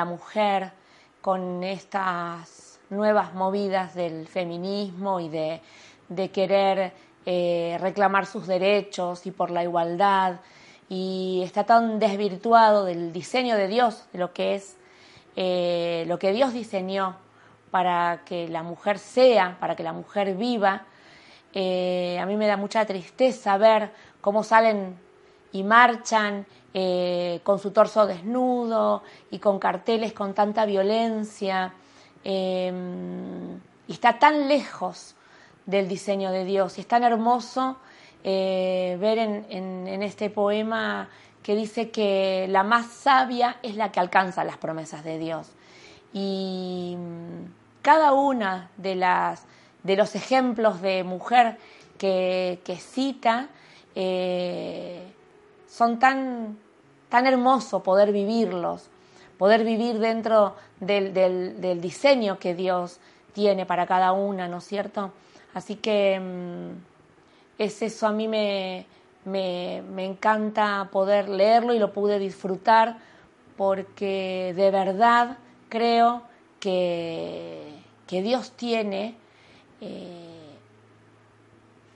La mujer con estas nuevas movidas del feminismo y de, de querer eh, reclamar sus derechos y por la igualdad y está tan desvirtuado del diseño de Dios, de lo que es eh, lo que Dios diseñó para que la mujer sea, para que la mujer viva. Eh, a mí me da mucha tristeza ver cómo salen y marchan con su torso desnudo y con carteles con tanta violencia. y está tan lejos del diseño de Dios. Y es tan hermoso eh, ver en, este poema que dice que la más sabia es la que alcanza las promesas de Dios. Y mm, cada una de, las, de los ejemplos de mujer que, cita eh, son tan, tan hermosos poder vivirlos, poder vivir dentro del, del diseño que Dios tiene para cada una, ¿no es cierto? Así que mm, es eso, a mí me, encanta poder leerlo y lo pude disfrutar porque de verdad creo que, Dios tiene eh,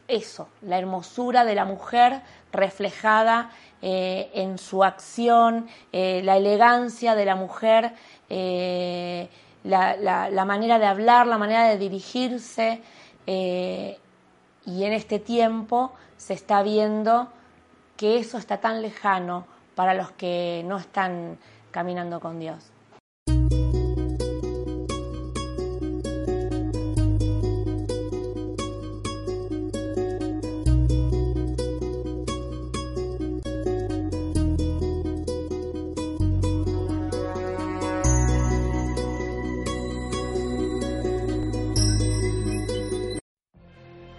eso, la hermosura de la mujer reflejada eh, en su acción, eh, la elegancia de la mujer, la, manera de hablar, la manera de dirigirse. Eh, y en este tiempo se está viendo que eso está tan lejano para los que no están caminando con Dios.